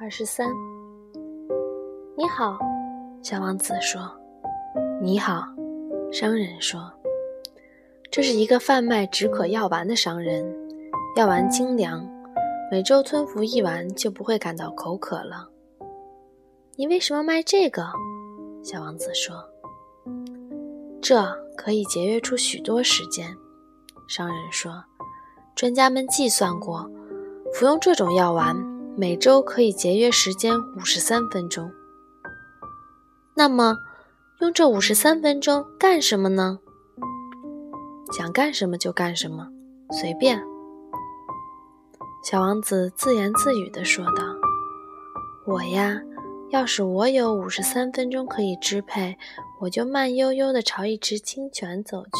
二十三。你好，小王子说。你好，商人说。这是一个贩卖止渴药丸的商人，药丸精良，每周吞服一丸就不会感到口渴了。你为什么卖这个？小王子说。这可以节约出许多时间，商人说。专家们计算过，服用这种药丸每周可以节约时间五十三分钟。那么，用这五十三分钟干什么呢？想干什么就干什么，随便。小王子自言自语地说道：“我呀，要是我有五十三分钟可以支配，我就慢悠悠地朝一池清泉走去。”